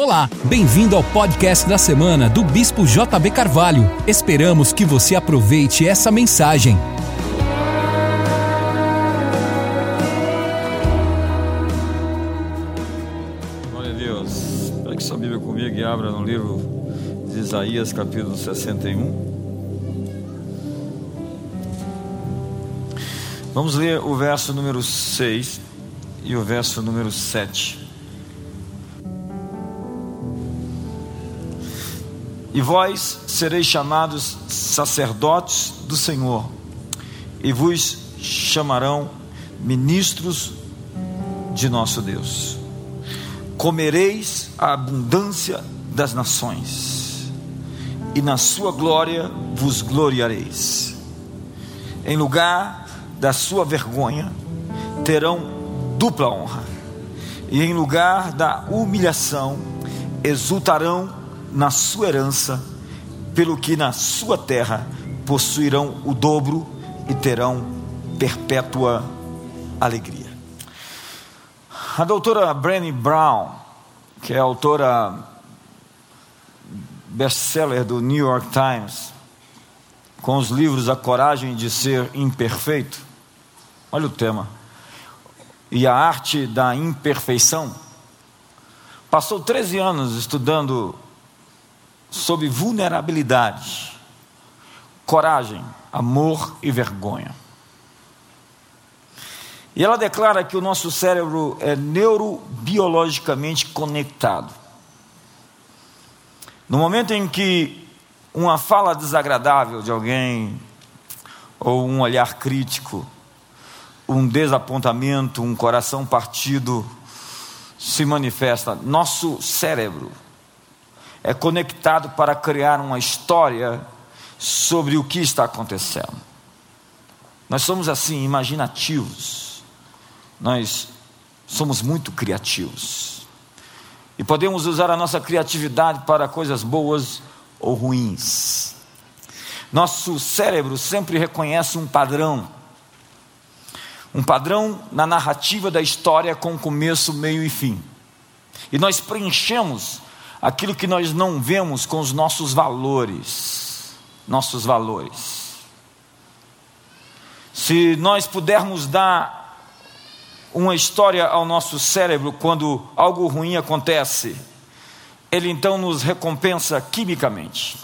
Olá, bem-vindo ao podcast da semana do Bispo JB Carvalho. Esperamos que você aproveite essa mensagem. Glória a Deus. Pegue sua Bíblia comigo e abra no livro de Isaías, capítulo 61. Vamos ler o verso número 6 e o verso número 7. E vós sereis chamados sacerdotes do Senhor, e vos chamarão ministros de nosso Deus. Comereis a abundância das nações, e na sua glória vos gloriareis. Em lugar da sua vergonha, terão dupla honra, e em lugar da humilhação, exultarão na sua herança, pelo que na sua terra possuirão o dobro e terão perpétua alegria. A doutora Brené Brown, que é autora best-seller do New York Times, com os livros A Coragem de Ser Imperfeito, olha o tema, e a arte da imperfeição, passou 13 anos estudando sobre vulnerabilidade, coragem, amor e vergonha. E ela declara que o nosso cérebro é neurobiologicamente conectado. No momento em que uma fala desagradável de alguém, ou um olhar crítico, um desapontamento, um coração partido se manifesta, nosso cérebro é conectado para criar uma história sobre o que está acontecendo. Nós somos assim, imaginativos, nós somos muito criativos, e podemos usar a nossa criatividade para coisas boas ou ruins. Nosso cérebro sempre reconhece um padrão, um padrão na narrativa da história com começo, meio e fim. E nós preenchemos aquilo que nós não vemos com os nossos valores. Nossos valores. Se nós pudermos dar uma história ao nosso cérebro quando algo ruim acontece, ele então nos recompensa quimicamente.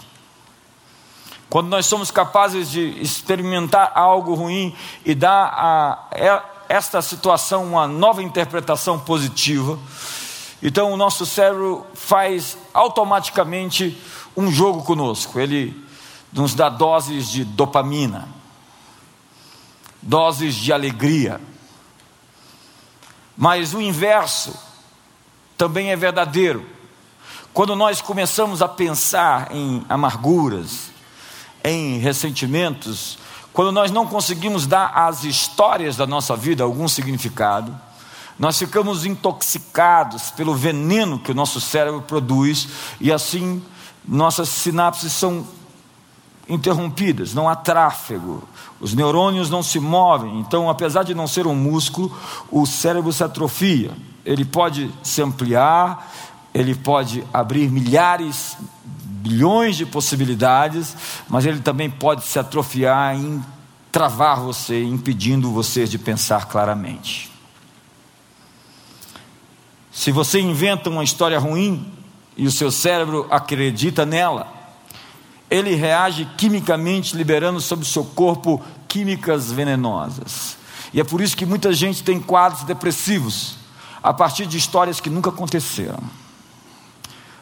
Quando nós somos capazes de experimentar algo ruim e dar a esta situação uma nova interpretação positiva, então o nosso cérebro faz automaticamente um jogo conosco. Ele nos dá doses de dopamina, doses de alegria. Mas o inverso também é verdadeiro. Quando nós começamos a pensar em amarguras, em ressentimentos, quando nós não conseguimos dar às histórias da nossa vida algum significado, nós ficamos intoxicados pelo veneno que o nosso cérebro produz e assim nossas sinapses são interrompidas, não há tráfego, os neurônios não se movem. Então, apesar de não ser um músculo, o cérebro se atrofia. Ele pode se ampliar, ele pode abrir milhares, bilhões de possibilidades, mas ele também pode se atrofiar e travar você, impedindo você de pensar claramente. Se você inventa uma história ruim e o seu cérebro acredita nela, ele reage quimicamente, liberando sobre o seu corpo químicas venenosas. E é por isso que muita gente tem quadros depressivos a partir de histórias que nunca aconteceram.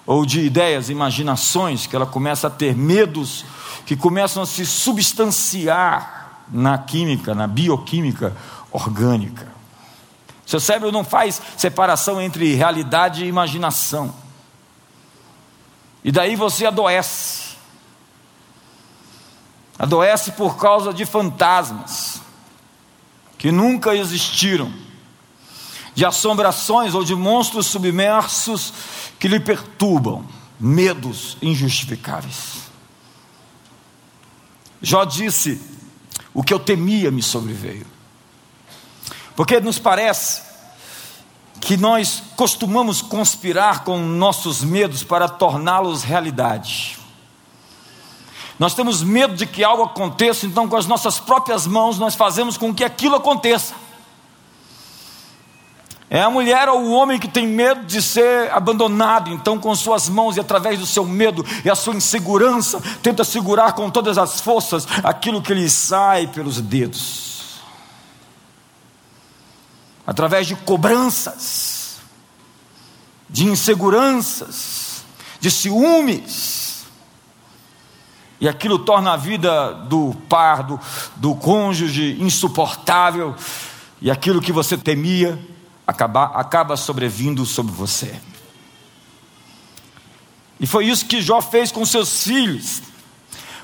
Ou de ideias, imaginações, que ela começa a ter medos que começam a se substanciar na química, na bioquímica orgânica. Seu cérebro não faz separação entre realidade e imaginação. E daí você adoece. Adoece por causa de fantasmas que nunca existiram, de assombrações ou de monstros submersos que lhe perturbam, medos injustificáveis. Jó disse: O que eu temia me sobreveio. Porque nos parece que nós costumamos conspirar com nossos medos para torná-los realidade. Nós temos medo de que algo aconteça, então, com as nossas próprias mãos, nós fazemos com que aquilo aconteça. É a mulher ou o homem que tem medo de ser abandonado, então, com suas mãos e através do seu medo e a sua insegurança, tenta segurar com todas as forças aquilo que lhe sai pelos dedos através de cobranças, de inseguranças, de ciúmes. E aquilo torna a vida do par, do, do cônjuge insuportável, e aquilo que você temia acaba, acaba sobrevindo sobre você. E foi isso que Jó fez com seus filhos,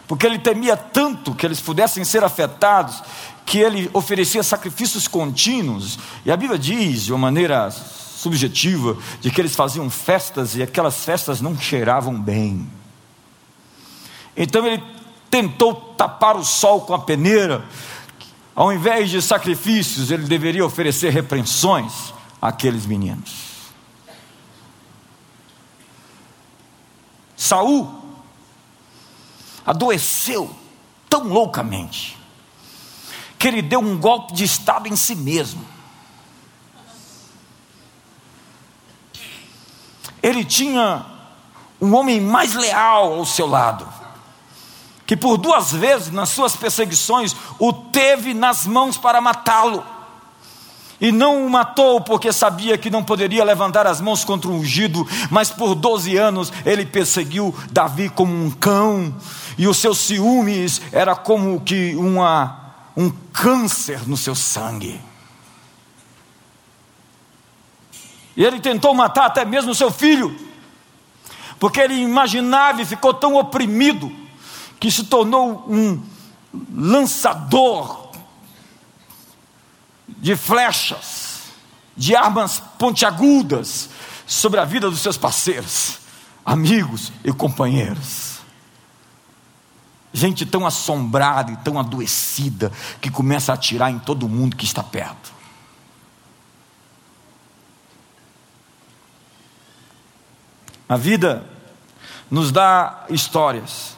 porque ele temia tanto que eles pudessem ser afetados, que ele oferecia sacrifícios contínuos, e a Bíblia diz, de uma maneira subjetiva, de que eles faziam festas e aquelas festas não cheiravam bem. Então ele tentou tapar o sol com a peneira, ao invés de sacrifícios, ele deveria oferecer repreensões àqueles meninos. Saul adoeceu tão loucamente que ele deu um golpe de Estado em si mesmo. Ele tinha um homem mais leal ao seu lado, que por duas vezes nas suas perseguições o teve nas mãos para matá-lo. E não o matou porque sabia que não poderia levantar as mãos contra o ungido, mas por 12 anos ele perseguiu Davi como um cão, e os seus ciúmes era como que uma um câncer no seu sangue. E ele tentou matar até mesmo seu filho, porque ele imaginava e ficou tão oprimido que se tornou um lançador de flechas, de armas pontiagudas sobre a vida dos seus parceiros, amigos e companheiros. Gente tão assombrada e tão adoecida que começa a atirar em todo mundo que está perto. A vida nos dá histórias.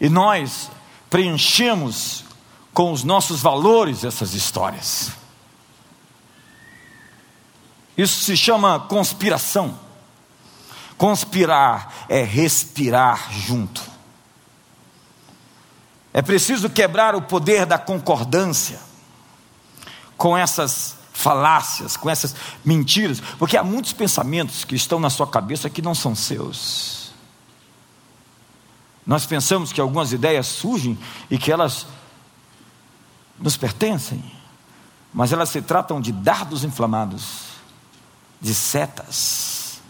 E nós preenchemos com os nossos valores essas histórias. Isso se chama conspiração. Conspirar é respirar junto. É preciso quebrar o poder da concordância com essas falácias, com essas mentiras, porque há muitos pensamentos que estão na sua cabeça que não são seus. Nós pensamos que algumas ideias surgem e que elas nos pertencem, mas elas se tratam de dardos inflamados, de setas,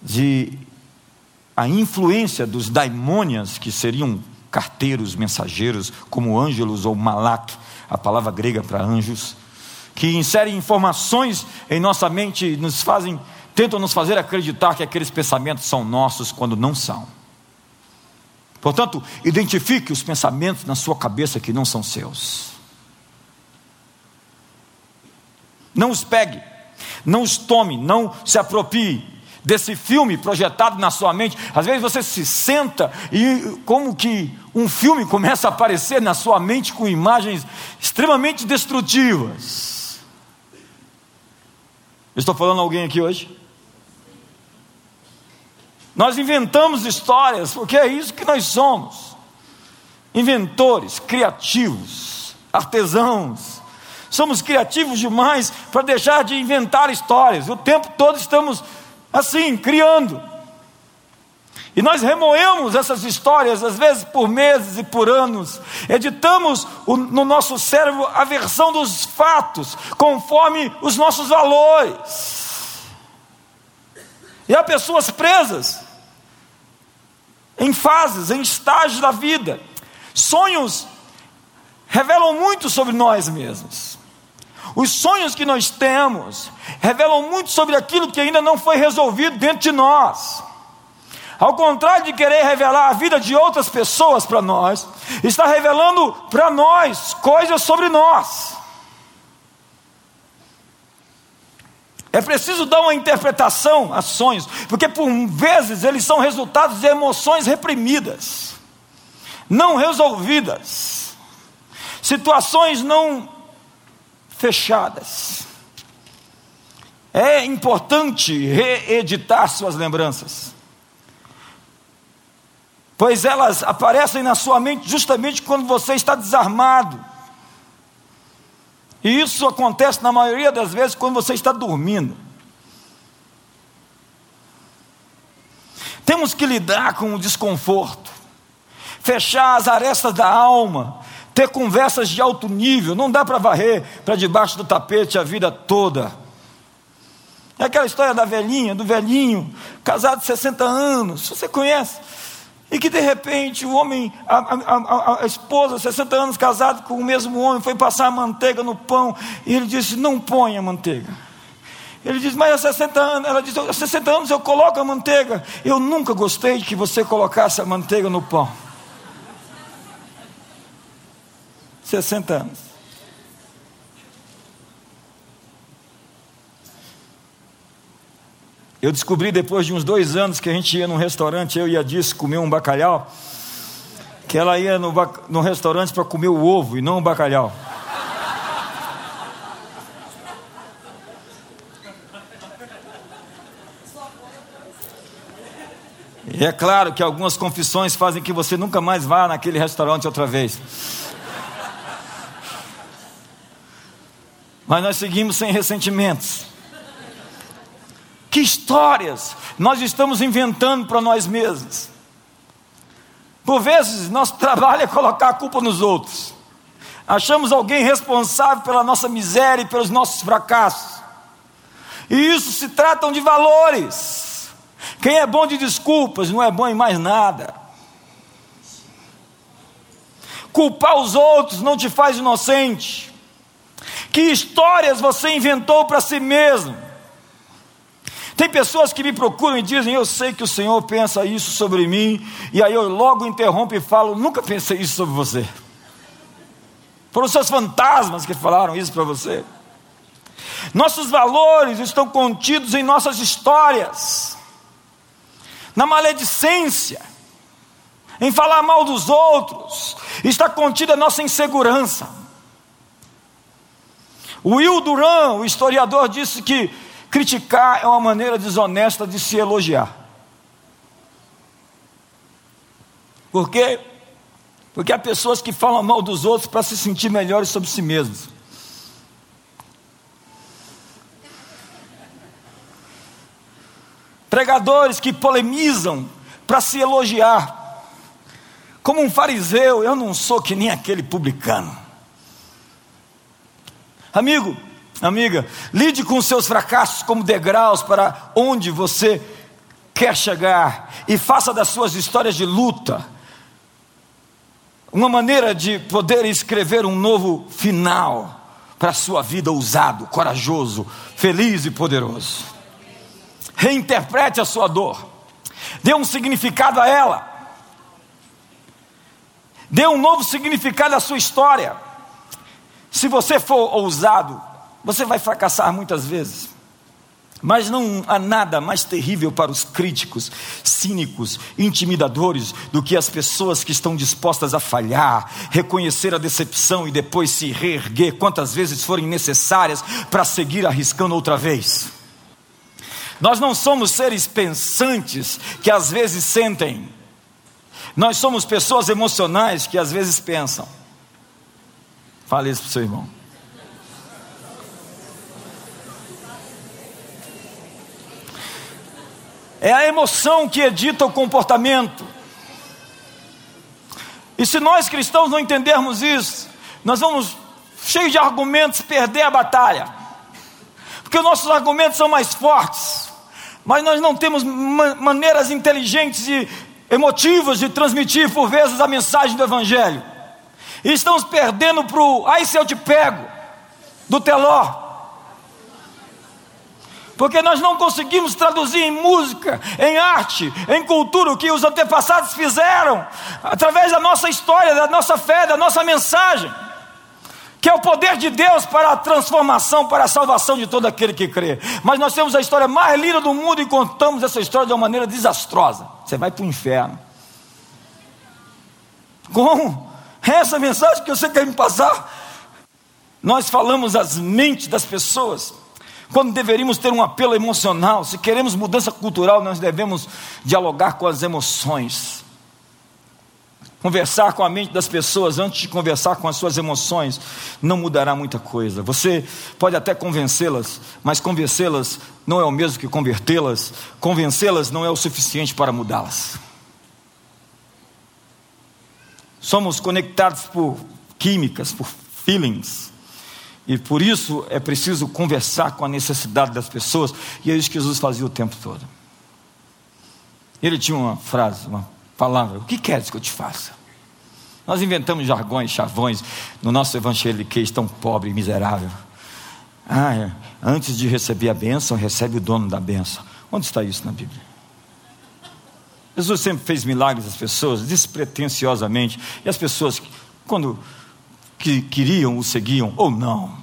de a influência dos daimônios que seriam carteiros, mensageiros, como ângelos ou malak, a palavra grega para anjos, que inserem informações em nossa mente e nos fazem, tentam nos fazer acreditar que aqueles pensamentos são nossos quando não são. Portanto, identifique os pensamentos na sua cabeça que não são seus. Não os pegue, não os tome, não se aproprie, desse filme projetado na sua mente. Às vezes você se senta e, como que um filme começa a aparecer na sua mente com imagens extremamente destrutivas. estou falando a alguém aqui hoje? Nós inventamos histórias, porque é isso que nós somos: inventores, criativos, artesãos. Somos criativos demais para deixar de inventar histórias. O tempo todo estamos assim, criando. E nós remoemos essas histórias, às vezes por meses e por anos, editamos o, no nosso cérebro a versão dos fatos, conforme os nossos valores. E há pessoas presas, em fases, em estágios da vida. Sonhos revelam muito sobre nós mesmos. Os sonhos que nós temos revelam muito sobre aquilo que ainda não foi resolvido dentro de nós. Ao contrário de querer revelar a vida de outras pessoas para nós, está revelando para nós coisas sobre nós. É preciso dar uma interpretação a sonhos, porque por vezes eles são resultados de emoções reprimidas, não resolvidas, situações não fechadas. É importante reeditar suas lembranças, pois elas aparecem na sua mente justamente quando você está desarmado e isso acontece na maioria das vezes quando você está dormindo. Temos que lidar com o desconforto, fechar as arestas da alma, ter conversas de alto nível. Não dá para varrer para debaixo do tapete a vida toda. É aquela história da velhinha, do velhinho, casado de 60 anos. Você conhece? E que de repente o homem, a, a, a, esposa, 60 anos casado com o mesmo homem, foi passar a manteiga no pão, e ele disse: Não ponha manteiga. Ele disse, mas há 60 anos, ela disse, há 60 anos eu coloco a manteiga. Eu nunca gostei de que você colocasse a manteiga no pão. 60 anos. Eu descobri depois de uns dois anos que a gente ia num restaurante, eu e a Dice comer um bacalhau, que ela ia no, no restaurante para comer o ovo e não o bacalhau. E é claro que algumas confissões fazem que você nunca mais vá naquele restaurante outra vez. Mas nós seguimos sem ressentimentos. Que histórias nós estamos inventando para nós mesmos. Por vezes, nosso trabalho é colocar a culpa nos outros. Achamos alguém responsável pela nossa miséria e pelos nossos fracassos. E isso se tratam de valores. Quem é bom de desculpas não é bom em mais nada. Culpar os outros não te faz inocente. Que histórias você inventou para si mesmo? Tem pessoas que me procuram e dizem: Eu sei que o Senhor pensa isso sobre mim, e aí eu logo interrompo e falo: Nunca pensei isso sobre você. Foram seus fantasmas que falaram isso para você. Nossos valores estão contidos em nossas histórias, na maledicência, em falar mal dos outros, está contida a nossa insegurança. Will Duran, o historiador, disse que Criticar é uma maneira desonesta de se elogiar. Por quê? Porque há pessoas que falam mal dos outros para se sentir melhores sobre si mesmos. Pregadores que polemizam para se elogiar. Como um fariseu, eu não sou que nem aquele publicano. Amigo, Amiga, lide com seus fracassos como degraus para onde você quer chegar e faça das suas histórias de luta uma maneira de poder escrever um novo final para a sua vida ousado, corajoso, feliz e poderoso. Reinterprete a sua dor, dê um significado a ela, dê um novo significado à sua história. Se você for ousado, você vai fracassar muitas vezes. Mas não há nada mais terrível para os críticos, cínicos, intimidadores, do que as pessoas que estão dispostas a falhar, reconhecer a decepção e depois se reerguer quantas vezes forem necessárias para seguir arriscando outra vez. Nós não somos seres pensantes que às vezes sentem, nós somos pessoas emocionais que às vezes pensam. Fale isso para o seu irmão. É a emoção que edita o comportamento. E se nós cristãos não entendermos isso, nós vamos, cheios de argumentos, perder a batalha. Porque os nossos argumentos são mais fortes, mas nós não temos maneiras inteligentes e emotivas de transmitir por vezes a mensagem do Evangelho. E estamos perdendo para o ai se eu te pego, do teló porque nós não conseguimos traduzir em música, em arte, em cultura o que os antepassados fizeram, através da nossa história, da nossa fé, da nossa mensagem. que é o poder de Deus para a transformação, para a salvação de todo aquele que crê. Mas nós temos a história mais linda do mundo e contamos essa história de uma maneira desastrosa. Você vai para o inferno. Como? Essa mensagem que você quer me passar? Nós falamos as mentes das pessoas, quando deveríamos ter um apelo emocional. Se queremos mudança cultural, nós devemos dialogar com as emoções conversar com a mente das pessoas antes de conversar com as suas emoções, não mudará muita coisa. Você pode até convencê-las, mas convencê-las não é o mesmo que convertê-las. Convencê-las não é o suficiente para mudá-las. Somos conectados por químicas, por feelings. E por isso é preciso conversar com a necessidade das pessoas, e é isso que Jesus fazia o tempo todo. Ele tinha uma frase, uma palavra: O que queres que eu te faça? Nós inventamos jargões, chavões no nosso evangeliquez tão pobre e miserável. Ah, é. antes de receber a bênção, recebe o dono da bênção. Onde está isso na Bíblia? Jesus sempre fez milagres às pessoas, despretensiosamente, e as pessoas, quando que queriam, o seguiam ou não.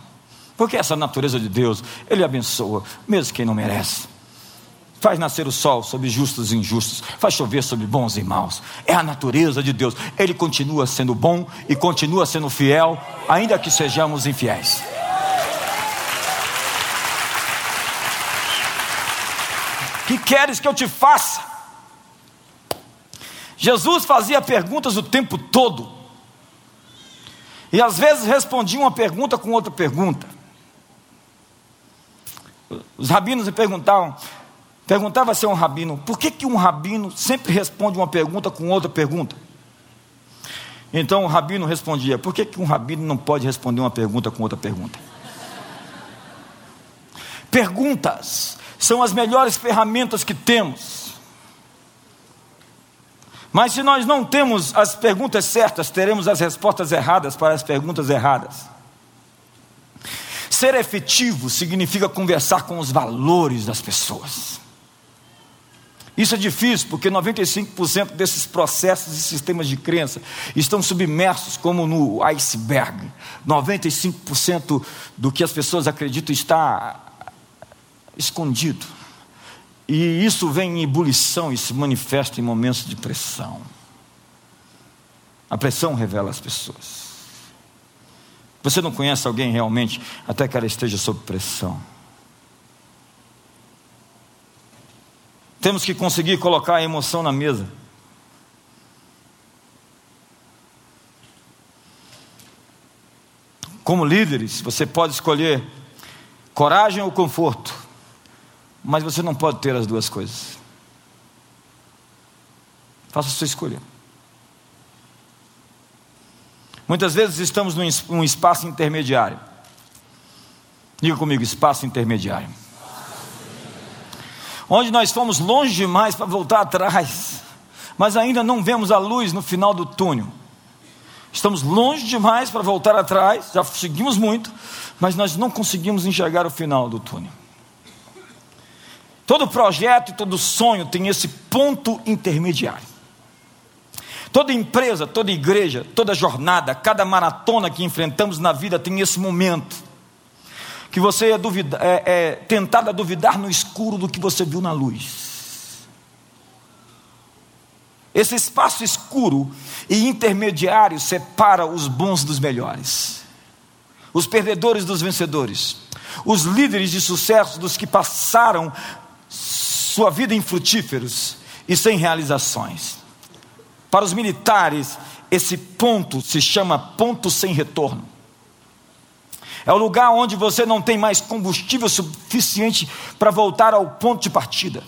Porque essa natureza de Deus, Ele abençoa, mesmo quem não merece faz nascer o sol sobre justos e injustos, faz chover sobre bons e maus. É a natureza de Deus. Ele continua sendo bom e continua sendo fiel, ainda que sejamos infiéis. Que queres que eu te faça? Jesus fazia perguntas o tempo todo. E às vezes respondia uma pergunta com outra pergunta. Os rabinos me perguntavam: Perguntava-se a um rabino: por que, que um rabino sempre responde uma pergunta com outra pergunta? Então o rabino respondia: por que, que um rabino não pode responder uma pergunta com outra pergunta? Perguntas são as melhores ferramentas que temos. Mas se nós não temos as perguntas certas, teremos as respostas erradas para as perguntas erradas. Ser efetivo significa conversar com os valores das pessoas. Isso é difícil porque 95% desses processos e sistemas de crença estão submersos como no iceberg. 95% do que as pessoas acreditam está escondido. E isso vem em ebulição e se manifesta em momentos de pressão. A pressão revela as pessoas. Você não conhece alguém realmente até que ela esteja sob pressão. Temos que conseguir colocar a emoção na mesa. Como líderes, você pode escolher coragem ou conforto, mas você não pode ter as duas coisas. Faça a sua escolha. Muitas vezes estamos num espaço intermediário. Diga comigo, espaço intermediário onde nós fomos longe demais para voltar atrás, mas ainda não vemos a luz no final do túnel. Estamos longe demais para voltar atrás, já seguimos muito, mas nós não conseguimos enxergar o final do túnel. Todo projeto e todo sonho tem esse ponto intermediário. Toda empresa, toda igreja, toda jornada, cada maratona que enfrentamos na vida tem esse momento que você é, duvida, é, é tentado a duvidar no escuro do que você viu na luz. Esse espaço escuro e intermediário separa os bons dos melhores, os perdedores dos vencedores, os líderes de sucesso dos que passaram sua vida em frutíferos e sem realizações. Para os militares, esse ponto se chama ponto sem retorno. É o lugar onde você não tem mais combustível suficiente para voltar ao ponto de partida.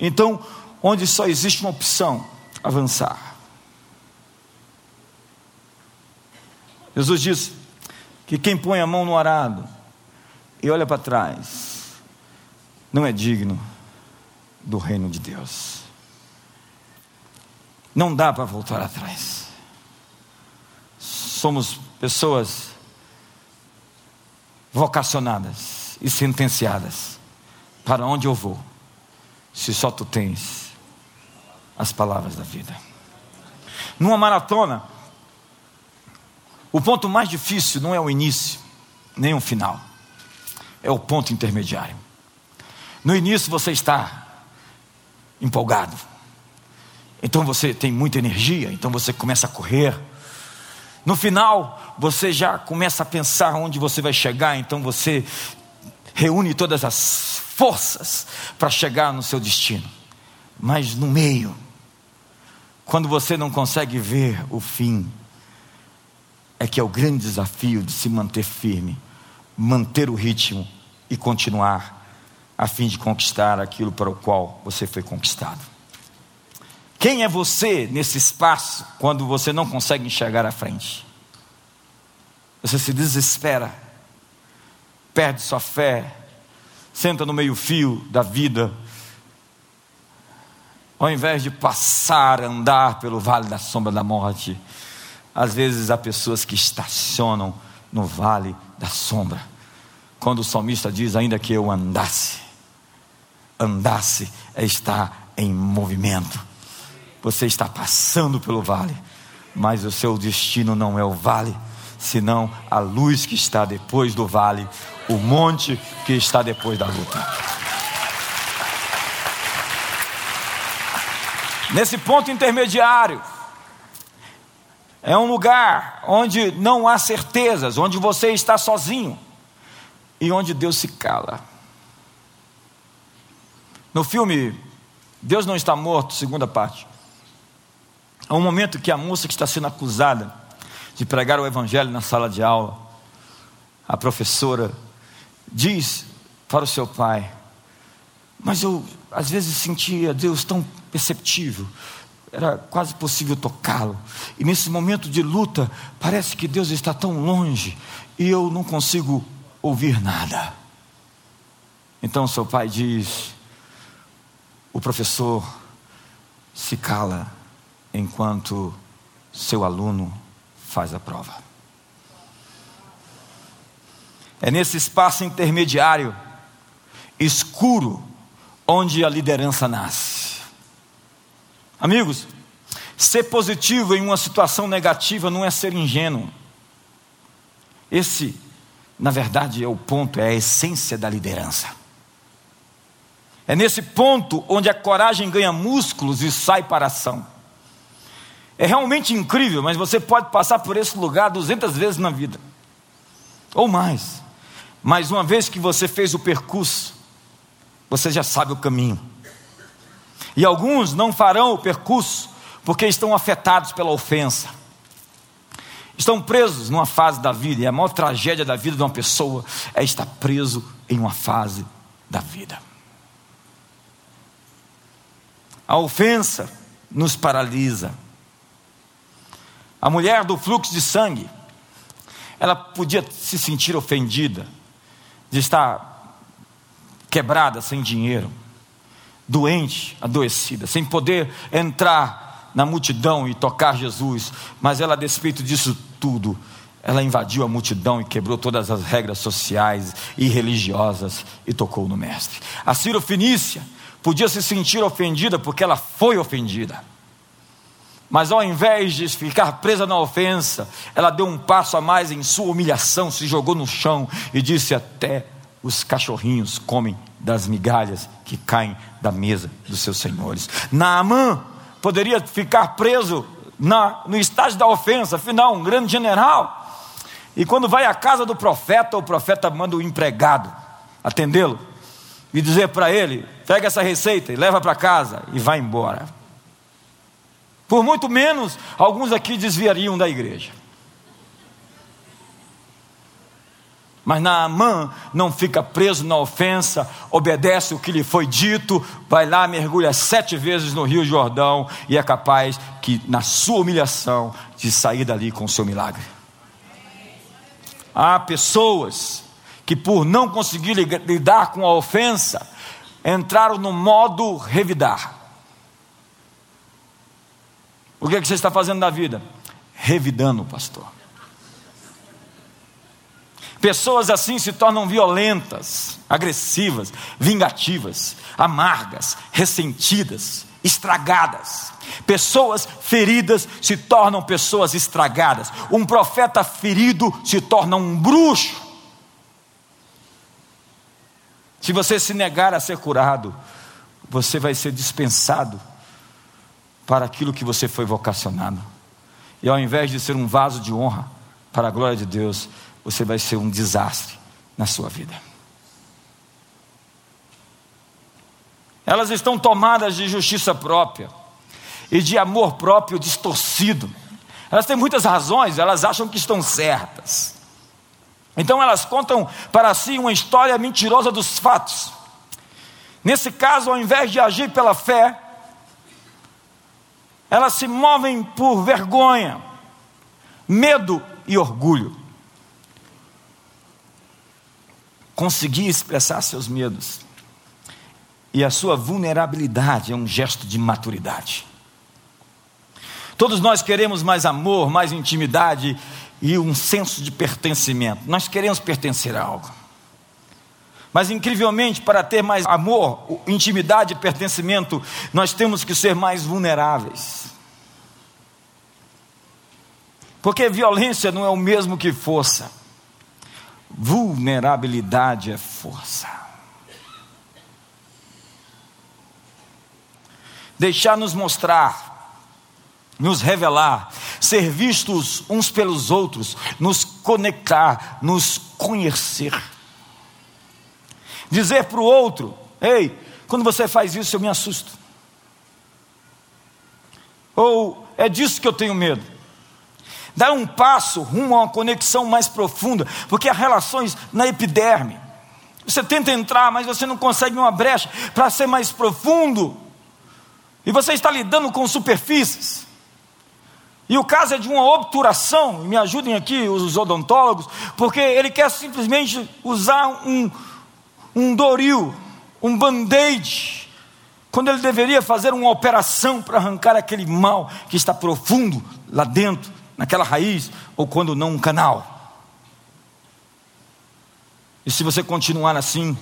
Então, onde só existe uma opção: avançar. Jesus diz que quem põe a mão no arado e olha para trás não é digno do reino de Deus. Não dá para voltar atrás. Somos pessoas vocacionadas e sentenciadas. Para onde eu vou? Se só tu tens as palavras da vida. Numa maratona, O ponto mais difícil não é o início, nem o final, é o ponto intermediário. No início você está empolgado, então você tem muita energia, então você começa a correr. No final, você já começa a pensar onde você vai chegar, então você reúne todas as forças para chegar no seu destino. Mas no meio, quando você não consegue ver o fim, é que é o grande desafio de se manter firme, manter o ritmo e continuar a fim de conquistar aquilo para o qual você foi conquistado. Quem é você nesse espaço quando você não consegue enxergar a frente? Você se desespera, perde sua fé, senta no meio-fio da vida, ao invés de passar, andar pelo vale da sombra da morte, às vezes há pessoas que estacionam no vale da sombra. Quando o salmista diz: Ainda que eu andasse, andasse é estar em movimento. Você está passando pelo vale, mas o seu destino não é o vale, senão a luz que está depois do vale, o monte que está depois da luta. Nesse ponto intermediário, é um lugar onde não há certezas, onde você está sozinho e onde Deus se cala. No filme Deus não está morto, segunda parte. Há um momento que a moça que está sendo acusada de pregar o evangelho na sala de aula, a professora diz para o seu pai: Mas eu às vezes sentia Deus tão perceptível, era quase possível tocá-lo. E nesse momento de luta, parece que Deus está tão longe e eu não consigo ouvir nada. Então seu pai diz: o professor se cala enquanto seu aluno faz a prova. É nesse espaço intermediário, escuro, onde a liderança nasce. Amigos, ser positivo em uma situação negativa não é ser ingênuo. Esse, na verdade, é o ponto, é a essência da liderança. É nesse ponto onde a coragem ganha músculos e sai para a ação. É realmente incrível, mas você pode passar por esse lugar duzentas vezes na vida, ou mais. Mas uma vez que você fez o percurso, você já sabe o caminho. E alguns não farão o percurso porque estão afetados pela ofensa. Estão presos numa fase da vida, e a maior tragédia da vida de uma pessoa é estar preso em uma fase da vida. A ofensa nos paralisa. A mulher do fluxo de sangue, ela podia se sentir ofendida de estar quebrada, sem dinheiro doente, adoecida, sem poder entrar na multidão e tocar Jesus, mas ela, a despeito disso tudo, ela invadiu a multidão e quebrou todas as regras sociais e religiosas e tocou no Mestre. A Ciro Fenícia podia se sentir ofendida porque ela foi ofendida. Mas ao invés de ficar presa na ofensa, ela deu um passo a mais em sua humilhação, se jogou no chão e disse: Até os cachorrinhos comem das migalhas que caem da mesa dos seus senhores. Naamã poderia ficar preso na, no estágio da ofensa, afinal, um grande general. E quando vai à casa do profeta, o profeta manda o empregado atendê-lo e dizer para ele: pega essa receita e leva para casa e vai embora. Por muito menos, alguns aqui desviariam da igreja. Mas Naamã não fica preso na ofensa, obedece o que lhe foi dito, vai lá, mergulha sete vezes no Rio Jordão e é capaz que, na sua humilhação, de sair dali com o seu milagre. Há pessoas que, por não conseguir lidar com a ofensa, entraram no modo revidar. O que, é que você está fazendo da vida? Revidando, pastor. Pessoas assim se tornam violentas, agressivas, vingativas, amargas, ressentidas, estragadas. Pessoas feridas se tornam pessoas estragadas. Um profeta ferido se torna um bruxo. Se você se negar a ser curado, você vai ser dispensado para aquilo que você foi vocacionado. E ao invés de ser um vaso de honra para a glória de Deus, você vai ser um desastre na sua vida. Elas estão tomadas de justiça própria e de amor próprio distorcido. Elas têm muitas razões, elas acham que estão certas. Então elas contam para si uma história mentirosa dos fatos. Nesse caso, ao invés de agir pela fé, elas se movem por vergonha, medo e orgulho. Conseguir expressar seus medos e a sua vulnerabilidade é um gesto de maturidade. Todos nós queremos mais amor, mais intimidade e um senso de pertencimento. Nós queremos pertencer a algo. Mas incrivelmente, para ter mais amor, intimidade e pertencimento, nós temos que ser mais vulneráveis. Porque violência não é o mesmo que força. Vulnerabilidade é força. Deixar nos mostrar, nos revelar, ser vistos uns pelos outros, nos conectar, nos conhecer. Dizer para o outro: Ei, quando você faz isso eu me assusto. Ou é disso que eu tenho medo. Dar um passo rumo a uma conexão mais profunda, porque há relações na epiderme. Você tenta entrar, mas você não consegue uma brecha para ser mais profundo. E você está lidando com superfícies. E o caso é de uma obturação, me ajudem aqui os odontólogos, porque ele quer simplesmente usar um, um doril, um band-aid, quando ele deveria fazer uma operação para arrancar aquele mal que está profundo lá dentro, naquela raiz, ou quando não um canal. E se você continuar assim,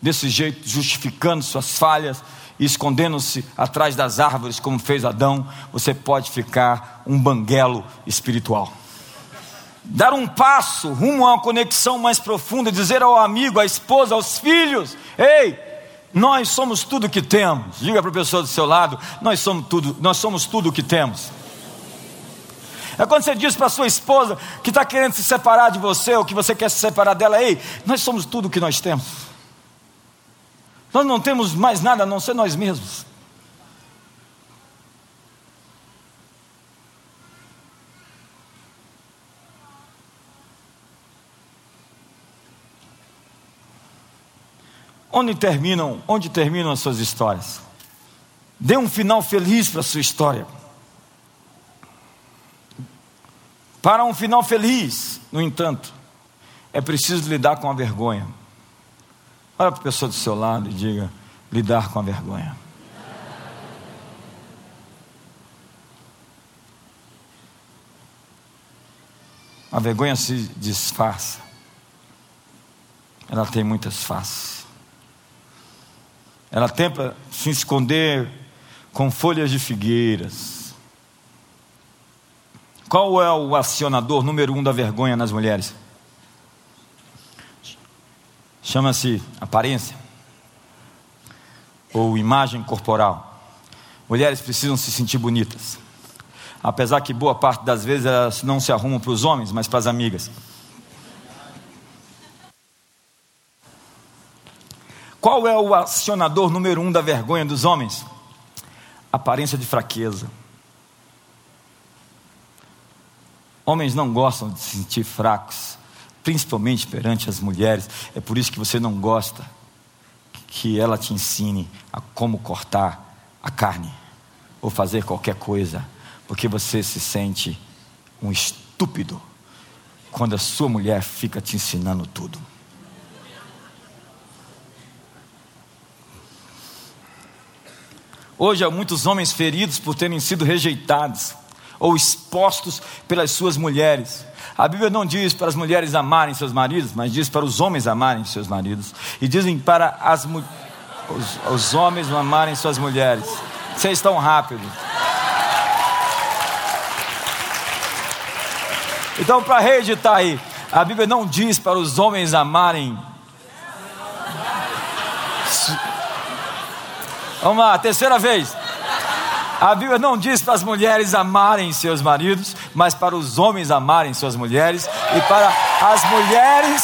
desse jeito, justificando suas falhas, escondendo-se atrás das árvores, como fez Adão, você pode ficar um banguelo espiritual dar um passo rumo a uma conexão mais profunda, dizer ao amigo, à esposa, aos filhos: Ei, nós somos tudo o que temos. Diga para a pessoa do seu lado: Nós somos tudo, nós somos tudo o que temos. É quando você diz para sua esposa que está querendo se separar de você, ou que você quer se separar dela, ei, nós somos tudo o que nós temos. Nós não temos mais nada a não ser nós mesmos. Onde terminam, onde terminam as suas histórias? Dê um final feliz para a sua história. Para um final feliz, no entanto, é preciso lidar com a vergonha. Olha para a pessoa do seu lado e diga: lidar com a vergonha. A vergonha se disfarça. Ela tem muitas faces. Ela tenta se esconder com folhas de figueiras. Qual é o acionador número um da vergonha nas mulheres? Chama-se aparência ou imagem corporal. Mulheres precisam se sentir bonitas. Apesar que boa parte das vezes elas não se arrumam para os homens, mas para as amigas. Qual é o acionador número um da vergonha dos homens? Aparência de fraqueza. Homens não gostam de se sentir fracos, principalmente perante as mulheres. É por isso que você não gosta que ela te ensine a como cortar a carne ou fazer qualquer coisa, porque você se sente um estúpido quando a sua mulher fica te ensinando tudo. Hoje há muitos homens feridos por terem sido rejeitados ou expostos pelas suas mulheres. A Bíblia não diz para as mulheres amarem seus maridos, mas diz para os homens amarem seus maridos. E dizem para as, os, os homens amarem suas mulheres. Vocês estão rápidos. Então, para reeditar aí, a Bíblia não diz para os homens amarem. Vamos lá, terceira vez. A Bíblia não diz para as mulheres amarem seus maridos, mas para os homens amarem suas mulheres e para as mulheres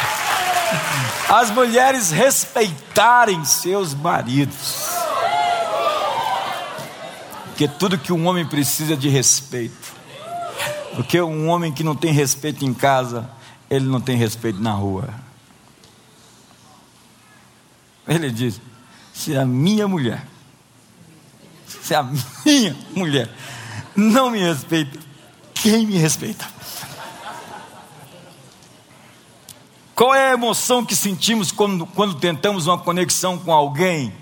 as mulheres respeitarem seus maridos. Porque tudo que um homem precisa é de respeito. Porque um homem que não tem respeito em casa, ele não tem respeito na rua. Ele diz: se a minha mulher se a minha mulher não me respeita, quem me respeita? Qual é a emoção que sentimos quando, quando tentamos uma conexão com alguém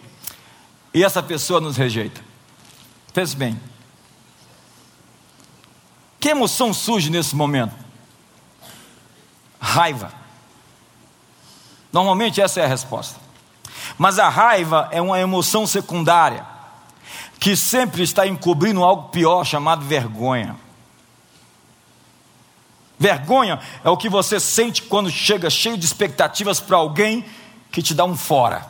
e essa pessoa nos rejeita? Pense bem. Que emoção surge nesse momento? Raiva. Normalmente essa é a resposta. Mas a raiva é uma emoção secundária que sempre está encobrindo algo pior chamado vergonha. Vergonha é o que você sente quando chega cheio de expectativas para alguém que te dá um fora.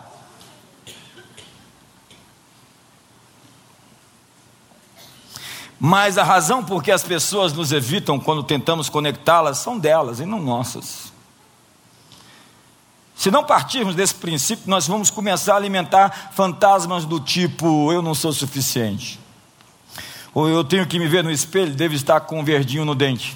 Mas a razão por que as pessoas nos evitam quando tentamos conectá-las são delas e não nossas. Se não partirmos desse princípio, nós vamos começar a alimentar fantasmas do tipo: eu não sou suficiente. Ou eu tenho que me ver no espelho, devo estar com um verdinho no dente.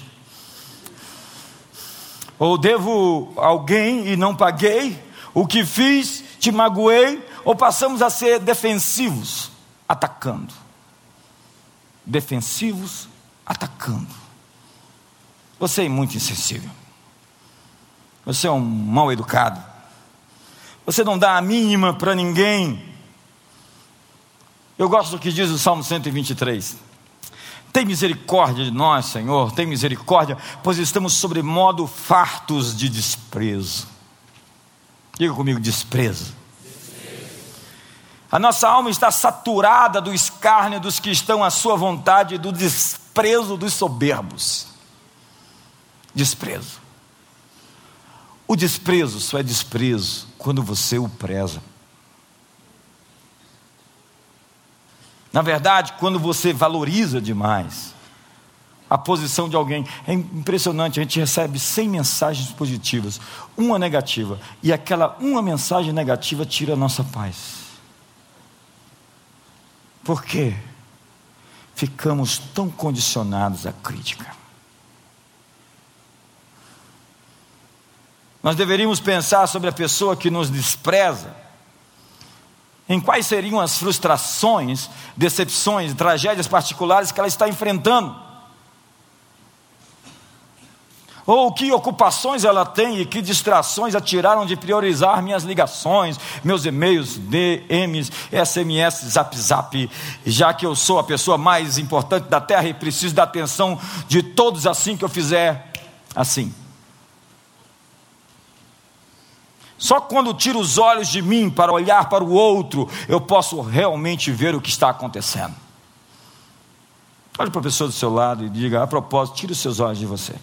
Ou devo alguém e não paguei. O que fiz, te magoei. Ou passamos a ser defensivos, atacando. Defensivos, atacando. Você é muito insensível. Você é um mal educado. Você não dá a mínima para ninguém. Eu gosto do que diz o Salmo 123. Tem misericórdia de nós, Senhor, tem misericórdia, pois estamos sobre modo fartos de desprezo. Diga comigo, desprezo. A nossa alma está saturada do escárnio dos que estão à sua vontade do desprezo dos soberbos. Desprezo. O desprezo só é desprezo quando você o preza. Na verdade, quando você valoriza demais a posição de alguém, é impressionante, a gente recebe 100 mensagens positivas, uma negativa, e aquela uma mensagem negativa tira a nossa paz. Por quê? Ficamos tão condicionados à crítica. Nós deveríamos pensar sobre a pessoa que nos despreza. Em quais seriam as frustrações, decepções, tragédias particulares que ela está enfrentando? Ou que ocupações ela tem e que distrações a tiraram de priorizar minhas ligações, meus e-mails, DMs, SMS, Zap Zap, já que eu sou a pessoa mais importante da terra e preciso da atenção de todos assim que eu fizer assim. Só quando tiro os olhos de mim para olhar para o outro, eu posso realmente ver o que está acontecendo. Olhe para a pessoa do seu lado e diga: a propósito, tire os seus olhos de você.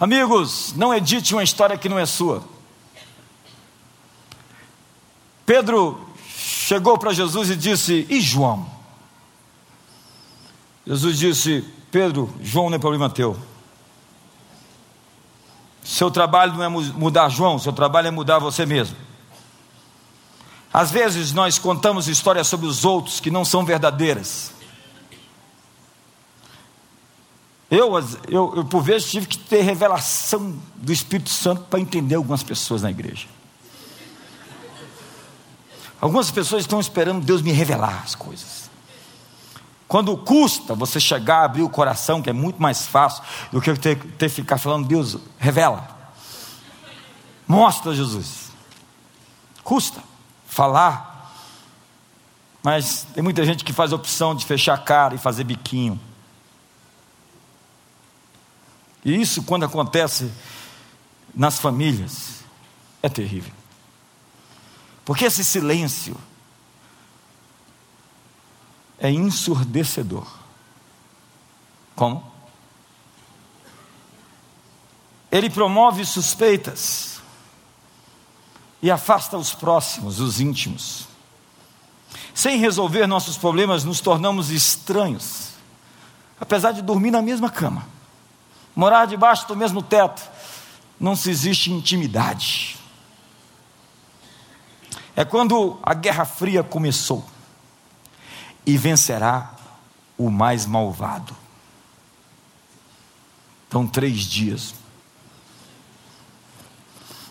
Amigos, não edite uma história que não é sua. Pedro chegou para Jesus e disse: E João? Jesus disse: Pedro, João não é problema teu. Seu trabalho não é mudar João, seu trabalho é mudar você mesmo. Às vezes nós contamos histórias sobre os outros que não são verdadeiras. Eu, eu, eu, por vezes, tive que ter revelação do Espírito Santo para entender algumas pessoas na igreja. Algumas pessoas estão esperando Deus me revelar as coisas. Quando custa você chegar, abrir o coração, que é muito mais fácil do que ter, que ficar falando, Deus, revela. Mostra Jesus. Custa falar. Mas tem muita gente que faz a opção de fechar a cara e fazer biquinho. E isso, quando acontece nas famílias, é terrível. Porque esse silêncio é ensurdecedor. Como? Ele promove suspeitas e afasta os próximos, os íntimos. Sem resolver nossos problemas, nos tornamos estranhos, apesar de dormir na mesma cama, morar debaixo do mesmo teto, não se existe intimidade. É quando a Guerra Fria começou e vencerá o mais malvado. Então, três dias.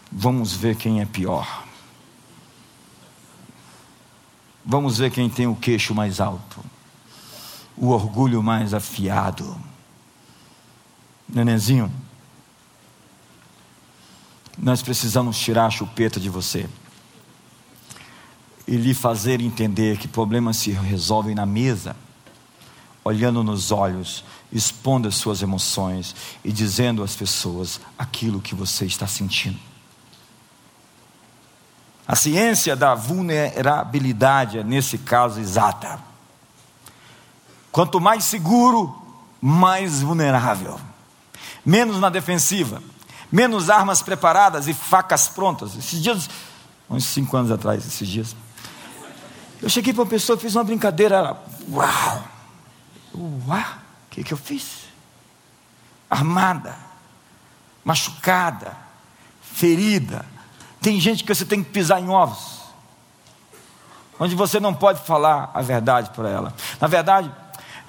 Vamos ver quem é pior. Vamos ver quem tem o queixo mais alto, o orgulho mais afiado. Nenenzinho, nós precisamos tirar a chupeta de você e lhe fazer entender que problemas se resolvem na mesa, olhando nos olhos, expondo as suas emoções e dizendo às pessoas aquilo que você está sentindo. A ciência da vulnerabilidade é, nesse caso, exata. Quanto mais seguro, mais vulnerável. Menos na defensiva. Menos armas preparadas e facas prontas. Esses dias, uns cinco anos atrás, esses dias, eu cheguei para uma pessoa, fiz uma brincadeira. Ela, uau! Uau! O que, que eu fiz? Armada, machucada, ferida tem gente que você tem que pisar em ovos, onde você não pode falar a verdade para ela. Na verdade,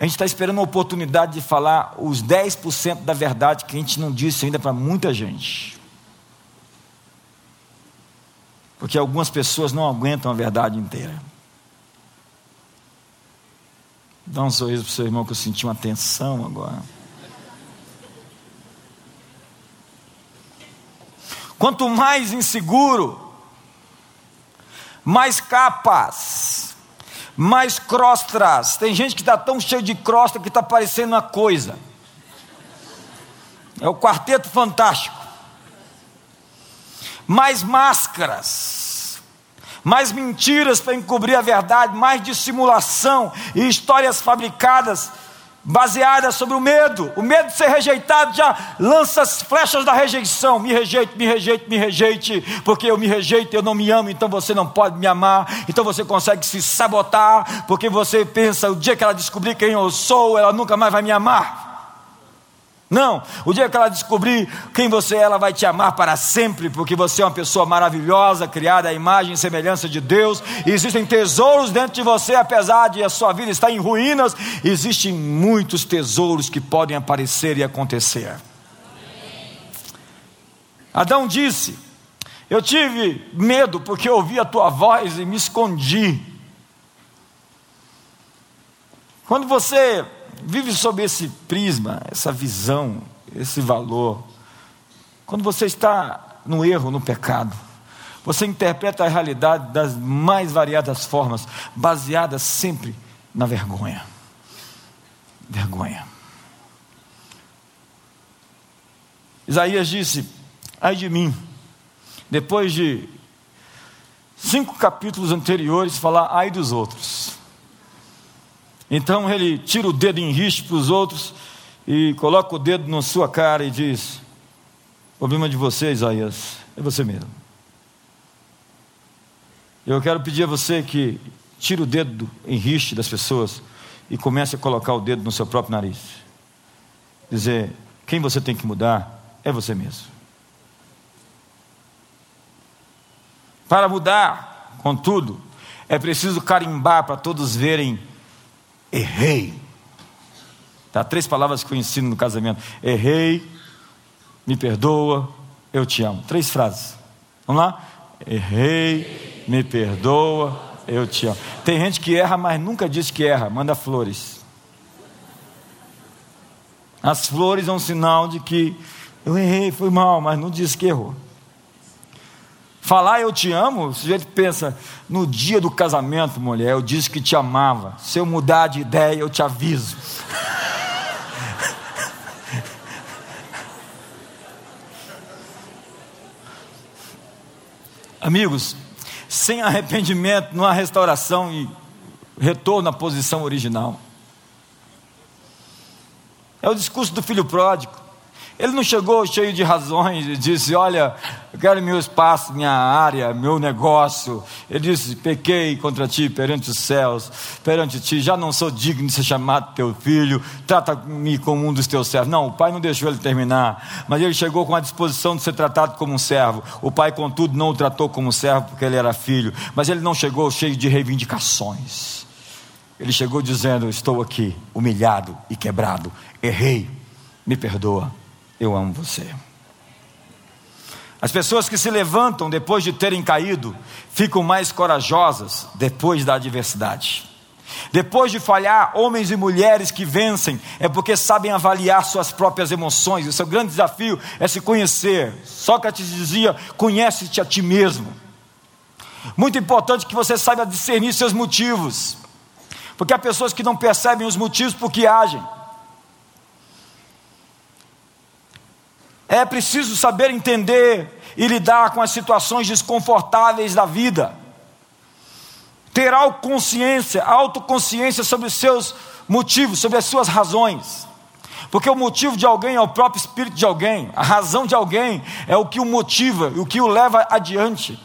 a gente está esperando a oportunidade de falar os 10% da verdade que a gente não disse ainda para muita gente. Porque algumas pessoas não aguentam a verdade inteira. Dá um sorriso para o seu irmão que eu senti uma tensão agora. Quanto mais inseguro, mais capas, mais crostras. Tem gente que está tão cheio de crosta que está parecendo uma coisa. É o quarteto fantástico. Mais máscaras, mais mentiras para encobrir a verdade, mais dissimulação e histórias fabricadas baseada sobre o medo. O medo de ser rejeitado já lança as flechas da rejeição. Me rejeite, me rejeite, me rejeite, porque eu me rejeito, eu não me amo, então você não pode me amar. Então você consegue se sabotar, porque você pensa, o dia que ela descobrir quem eu sou, ela nunca mais vai me amar. Não, o dia que ela descobrir quem você é, ela vai te amar para sempre, porque você é uma pessoa maravilhosa, criada à imagem e semelhança de Deus. E existem tesouros dentro de você, apesar de a sua vida estar em ruínas, existem muitos tesouros que podem aparecer e acontecer. Adão disse: Eu tive medo porque ouvi a tua voz e me escondi. Quando você vive sob esse prisma, essa visão, esse valor. Quando você está no erro, no pecado, você interpreta a realidade das mais variadas formas, baseadas sempre na vergonha. Vergonha. Isaías disse: Ai de mim, depois de cinco capítulos anteriores, falar ai dos outros. Então ele tira o dedo em risco para os outros e coloca o dedo na sua cara e diz: O problema de você, Isaías, é você mesmo. Eu quero pedir a você que tire o dedo em riste das pessoas e comece a colocar o dedo no seu próprio nariz. Dizer: quem você tem que mudar é você mesmo. Para mudar, contudo, é preciso carimbar para todos verem errei. Tá, três palavras que eu ensino no casamento: errei, me perdoa, eu te amo. Três frases. Vamos lá? Errei, me perdoa, eu te amo. Tem gente que erra, mas nunca diz que erra, manda flores. As flores são um sinal de que eu errei, foi mal, mas não diz que errou. Falar eu te amo, o sujeito pensa, no dia do casamento, mulher, eu disse que te amava. Se eu mudar de ideia, eu te aviso. Amigos, sem arrependimento, não há restauração e retorno à posição original. É o discurso do filho pródigo. Ele não chegou cheio de razões e disse: Olha, eu quero meu espaço, minha área, meu negócio. Ele disse: Pequei contra ti perante os céus, perante ti, já não sou digno de ser chamado teu filho, trata-me como um dos teus servos. Não, o pai não deixou ele terminar, mas ele chegou com a disposição de ser tratado como um servo. O pai, contudo, não o tratou como servo porque ele era filho, mas ele não chegou cheio de reivindicações. Ele chegou dizendo: Estou aqui, humilhado e quebrado, errei, me perdoa eu amo você. As pessoas que se levantam depois de terem caído ficam mais corajosas depois da adversidade. Depois de falhar, homens e mulheres que vencem é porque sabem avaliar suas próprias emoções. O seu grande desafio é se conhecer. Sócrates dizia: conhece-te a ti mesmo. Muito importante que você saiba discernir seus motivos, porque há pessoas que não percebem os motivos por que agem. É preciso saber entender e lidar com as situações desconfortáveis da vida. Ter autoconsciência, autoconsciência sobre os seus motivos, sobre as suas razões. Porque o motivo de alguém é o próprio espírito de alguém, a razão de alguém é o que o motiva, o que o leva adiante.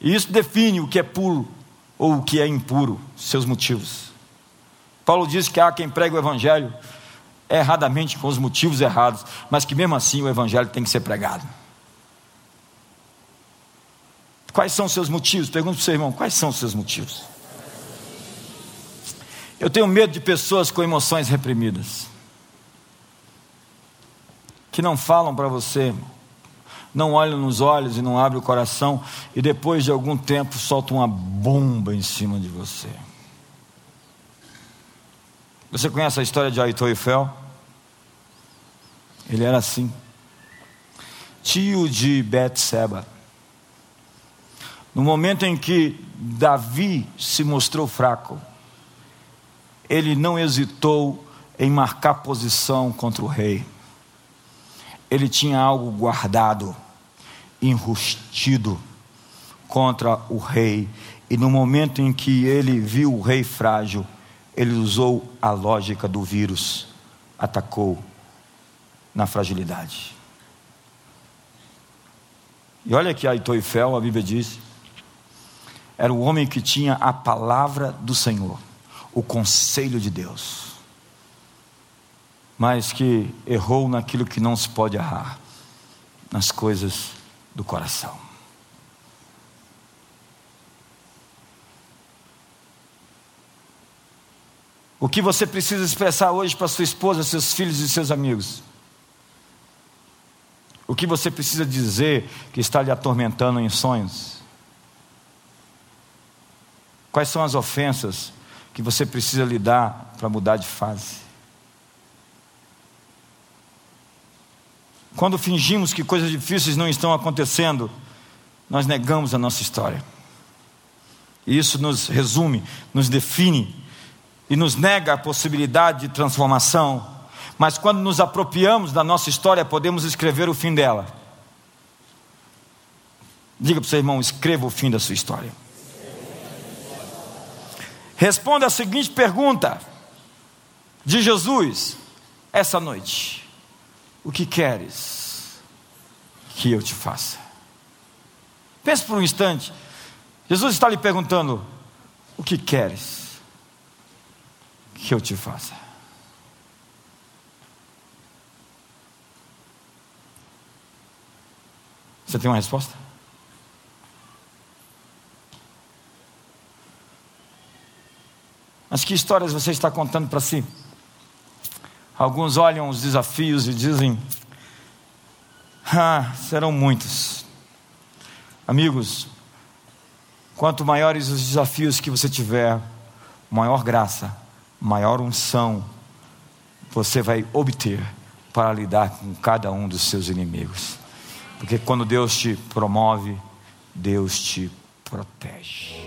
E isso define o que é puro ou o que é impuro, seus motivos. Paulo diz que há quem prega o evangelho erradamente com os motivos errados, mas que mesmo assim o Evangelho tem que ser pregado. Quais são os seus motivos? Pergunto para o seu irmão: quais são os seus motivos? Eu tenho medo de pessoas com emoções reprimidas, que não falam para você, não olham nos olhos e não abrem o coração, e depois de algum tempo soltam uma bomba em cima de você. Você conhece a história de Aitoifel? Ele era assim. Tio de Betseba. No momento em que Davi se mostrou fraco, ele não hesitou em marcar posição contra o rei. Ele tinha algo guardado, enrustido contra o rei. E no momento em que ele viu o rei frágil, ele usou a lógica do vírus, atacou na fragilidade. E olha que Aitoifel, a Bíblia diz, era o homem que tinha a palavra do Senhor, o conselho de Deus, mas que errou naquilo que não se pode errar, nas coisas do coração. O que você precisa expressar hoje para sua esposa, seus filhos e seus amigos? O que você precisa dizer que está lhe atormentando em sonhos? Quais são as ofensas que você precisa lidar para mudar de fase? Quando fingimos que coisas difíceis não estão acontecendo, nós negamos a nossa história. E isso nos resume, nos define e nos nega a possibilidade de transformação mas quando nos apropriamos da nossa história, podemos escrever o fim dela. Diga para o seu irmão: escreva o fim da sua história. Responda a seguinte pergunta de Jesus essa noite: O que queres que eu te faça? Pense por um instante. Jesus está lhe perguntando: O que queres que eu te faça? Você tem uma resposta? Mas que histórias você está contando para si? Alguns olham os desafios e dizem: Ah, serão muitos. Amigos, quanto maiores os desafios que você tiver, maior graça, maior unção você vai obter para lidar com cada um dos seus inimigos. Porque quando Deus te promove, Deus te protege.